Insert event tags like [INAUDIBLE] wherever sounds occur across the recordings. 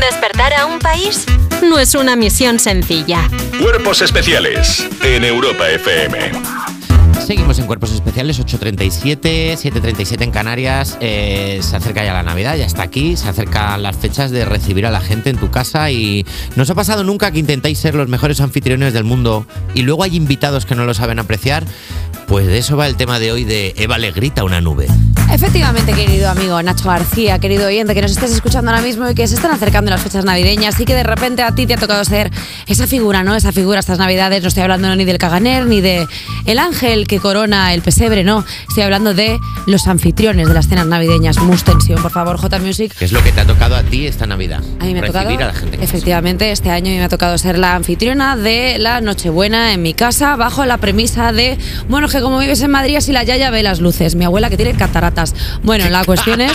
Despertar a un país no es una misión sencilla. Cuerpos especiales en Europa FM. Seguimos en Cuerpos Especiales, 8.37, 7.37 en Canarias. Eh, se acerca ya la Navidad, ya está aquí. Se acercan las fechas de recibir a la gente en tu casa y nos ha pasado nunca que intentéis ser los mejores anfitriones del mundo y luego hay invitados que no lo saben apreciar. Pues de eso va el tema de hoy de Eva le grita una nube. Efectivamente, querido amigo Nacho García, querido oyente que nos estés escuchando ahora mismo y que se están acercando las fechas navideñas y que de repente a ti te ha tocado ser esa figura, ¿no? Esa figura estas navidades. No estoy hablando ni del caganer ni de el ángel que corona el pesebre, no. Estoy hablando de los anfitriones de las cenas navideñas. Mus tensión, por favor, J Music. ¿Qué es lo que te ha tocado a ti esta Navidad? A mí me ha tocado, a la gente. efectivamente, este año me ha tocado ser la anfitriona de la Nochebuena en mi casa, bajo la premisa de, bueno, que como vives en Madrid, así la yaya ve las luces. Mi abuela que tiene Bueno, la cuestión es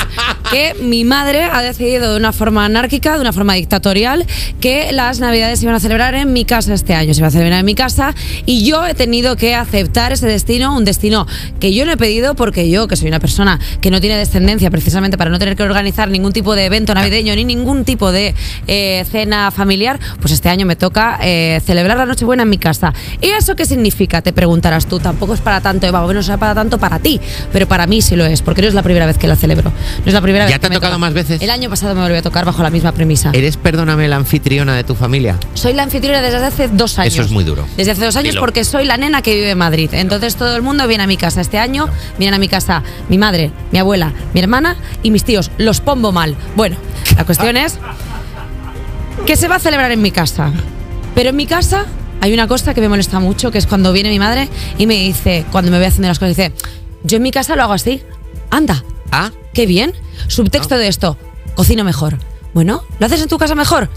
que mi madre ha decidido de una forma anárquica, de una forma dictatorial, que las navidades se iban a celebrar en mi casa este año. Se iba a celebrar en mi casa y yo he tenido que aceptar ese destino, un destino que yo no he pedido porque yo, que soy una persona que no tiene descendencia, precisamente para no tener que organizar ningún tipo de evento navideño ni ningún tipo de eh, cena familiar, pues este año me toca eh, celebrar la Nochebuena en mi casa. ¿Y eso qué significa? Te preguntarás tú. Tampoco es para tanto, Eva, no es para tanto para ti, pero para mí sí lo es, porque no es la primera vez que la celebro. No es la primera ¿Ya vez te que ha me tocado toca. más veces? El año pasado me volvió a tocar bajo la misma premisa. ¿Eres, perdóname, la anfitriona de tu familia? Soy la anfitriona desde hace dos años. Eso es muy duro. Desde hace dos años Dilo. porque soy la nena que vive en Madrid. Entonces todo el mundo viene a mi casa. Este año vienen a mi casa mi madre, mi abuela, mi hermana y mis tíos. Los pombo mal. Bueno, la cuestión es que se va a celebrar en mi casa. Pero en mi casa hay una cosa que me molesta mucho, que es cuando viene mi madre y me dice, cuando me ve haciendo las cosas, dice, yo en mi casa lo hago así. Anda, Ah, qué bien. Subtexto de esto, cocino mejor. Bueno, ¿lo haces en tu casa mejor?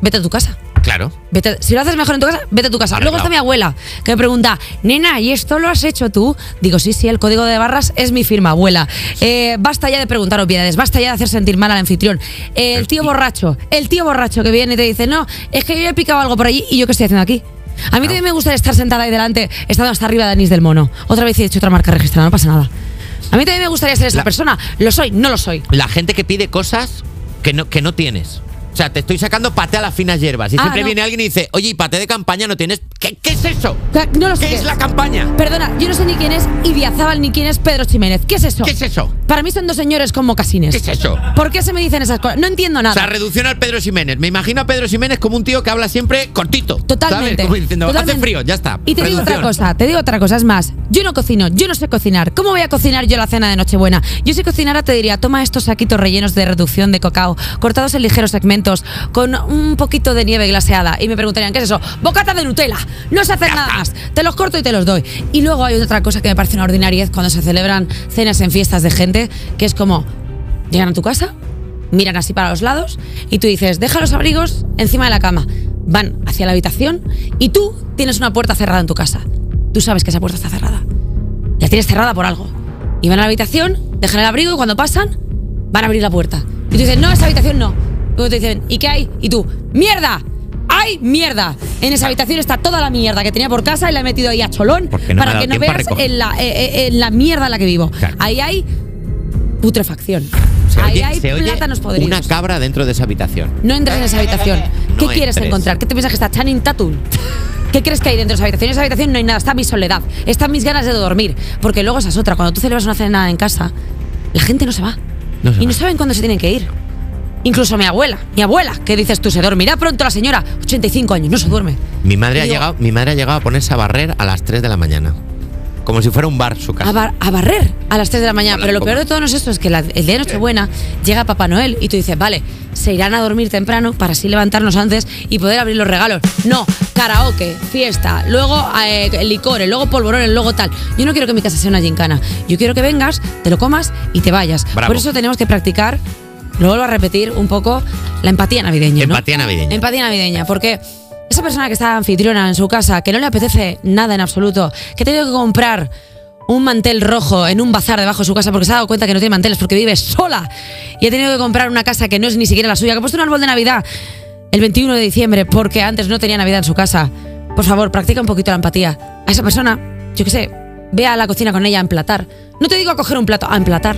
Vete a tu casa. claro. Vete- si lo haces mejor en tu casa, vete a tu casa. Arreglado. Luego está mi abuela, que me pregunta, nena, ¿y esto lo has hecho tú? Digo, sí, sí, el código de barras es mi firma, abuela. Eh, basta ya de preguntar obviedades, basta ya de hacer sentir mal al anfitrión. El tío borracho, el tío borracho que viene y te dice, no, es que yo he picado algo por allí y yo qué estoy haciendo aquí. A mí también me gustaría estar sentada ahí delante, estando hasta arriba de anís del mono. Otra vez he hecho otra marca registrada, no pasa nada. A mí también me gustaría ser esa La- persona. Lo soy, no lo soy. La gente que pide cosas que no, que no tienes. O sea, te estoy sacando paté a las finas hierbas. Y Ah, siempre no. viene alguien y dice, oye, ¿y paté de campaña no tienes? ¿Qué, qué es eso? No lo sé. ¿Qué es la campaña? Perdona, yo no sé ni quién es Idiazábal ni quién es Pedro Jiménez. ¿Qué es eso? ¿Qué es eso? Para mí son dos señores con mocasines. ¿Qué es eso? ¿Por qué se me dicen esas cosas? No entiendo nada. O sea, reducción al Pedro Ximénez. Me imagino a Pedro Ximénez como un tío que habla siempre cortito. Totalmente. ¿sabes? Como diciendo, totalmente. hace frío, ya está. Y te digo otra cosa, te digo otra cosa, es más, yo no cocino, yo no sé cocinar. ¿Cómo voy a cocinar yo la cena de Nochebuena? Yo si cocinara te diría, toma estos saquitos rellenos de reducción de cacao, cortados en ligeros segmentos, con un poquito de nieve glaseada. Y me preguntarían, ¿qué es eso? Bocata de Nutella. No sé hacer Ya nada más. Te los corto y te los doy. Y luego hay otra cosa que me parece una ordinariez cuando se celebran cenas en fiestas de gente, que es como, llegan a tu casa, miran así para los lados y tú dices, deja los abrigos encima de la cama. Van hacia la habitación y tú tienes una puerta cerrada en tu casa. Tú sabes que esa puerta está cerrada. La tienes cerrada por algo. Y van a la habitación, dejan el abrigo y cuando pasan, van a abrir la puerta. Y tú dices, no, esa habitación no. Luego te dicen, ¿y qué hay? Y tú, ¡mierda! ¡Hay mierda! En esa habitación está toda la mierda que tenía por casa y la he metido ahí a cholón no para que no veas en la, eh, eh, en la mierda en la que vivo. Claro. Ahí hay putrefacción. Se ahí oye, hay se oye plátanos podridos. una cabra dentro de esa habitación. No entres en esa habitación. [LAUGHS] ¿Qué No quieres entres. encontrar? ¿Qué te piensas que está Channing Tatum? ¿Qué crees que hay dentro de esa habitación? En esa habitación no hay nada, está mi soledad, están mis ganas de dormir. Porque luego esa es otra, cuando tú celebras una cena en casa, la gente no se va. No se y no va. saben cuándo se tienen que ir. Incluso mi abuela, mi abuela, ¿qué dices tú? Se dormirá pronto la señora, 85 años, no se duerme. Mi madre, ha llegado, mi madre ha llegado a ponerse a barrer a las 3 de la mañana. Como si fuera un bar su casa. A, bar- a barrer a las 3 de la mañana. Pero lo peor de todo no es esto, es que la- el día de Nochebuena llega Papá Noel y tú dices, vale, se irán a dormir temprano para así levantarnos antes y poder abrir los regalos. No, karaoke, fiesta, luego eh, licores, luego polvorones, luego tal. Yo no quiero que mi casa sea una gincana. Yo quiero que vengas, te lo comas y te vayas. Bravo. Por eso tenemos que practicar, lo vuelvo a repetir, un poco la empatía navideña. ¿no? Empatía navideña. Empatía navideña, porque esa persona que está anfitriona en su casa, que no le apetece nada en absoluto, que ha tenido que comprar un mantel rojo en un bazar debajo de su casa porque se ha dado cuenta que no tiene manteles porque vive sola y ha tenido que comprar una casa que no es ni siquiera la suya, que ha puesto un árbol de Navidad el 21 de diciembre porque antes no tenía Navidad en su casa. Por favor, practica un poquito la empatía. A esa persona, yo qué sé, ve a la cocina con ella a emplatar. No te digo a coger un plato, a emplatar.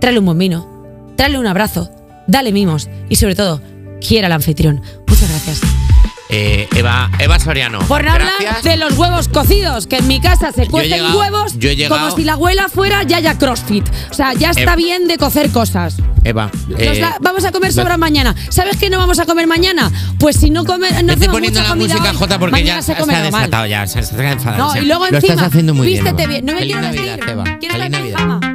Tráele un buen vino, tráele un abrazo, dale mimos y sobre todo, quiera el anfitrión. Muchas gracias. Eh, Eva, Eva Soriano. Por no hablar de los huevos cocidos, que en mi casa se cuecen llegado- huevos llegado- como si la abuela fuera Yaya CrossFit. O sea, ya está Eva. bien de cocer cosas. Eva, eh, vamos a comer lo- sobras mañana. ¿Sabes qué no vamos a comer mañana? Pues si no come, no Estoy hacemos poniendo mucha la comida música hoy, J porque mañana ya se come normal. desatado ya, se, está enfadando. No, Se- y luego Lo encima, estás haciendo muy bien. vístete Eva. bien. No me Feliz quiero Navidad, vestir. Eva. Quiero Feliz Navidad.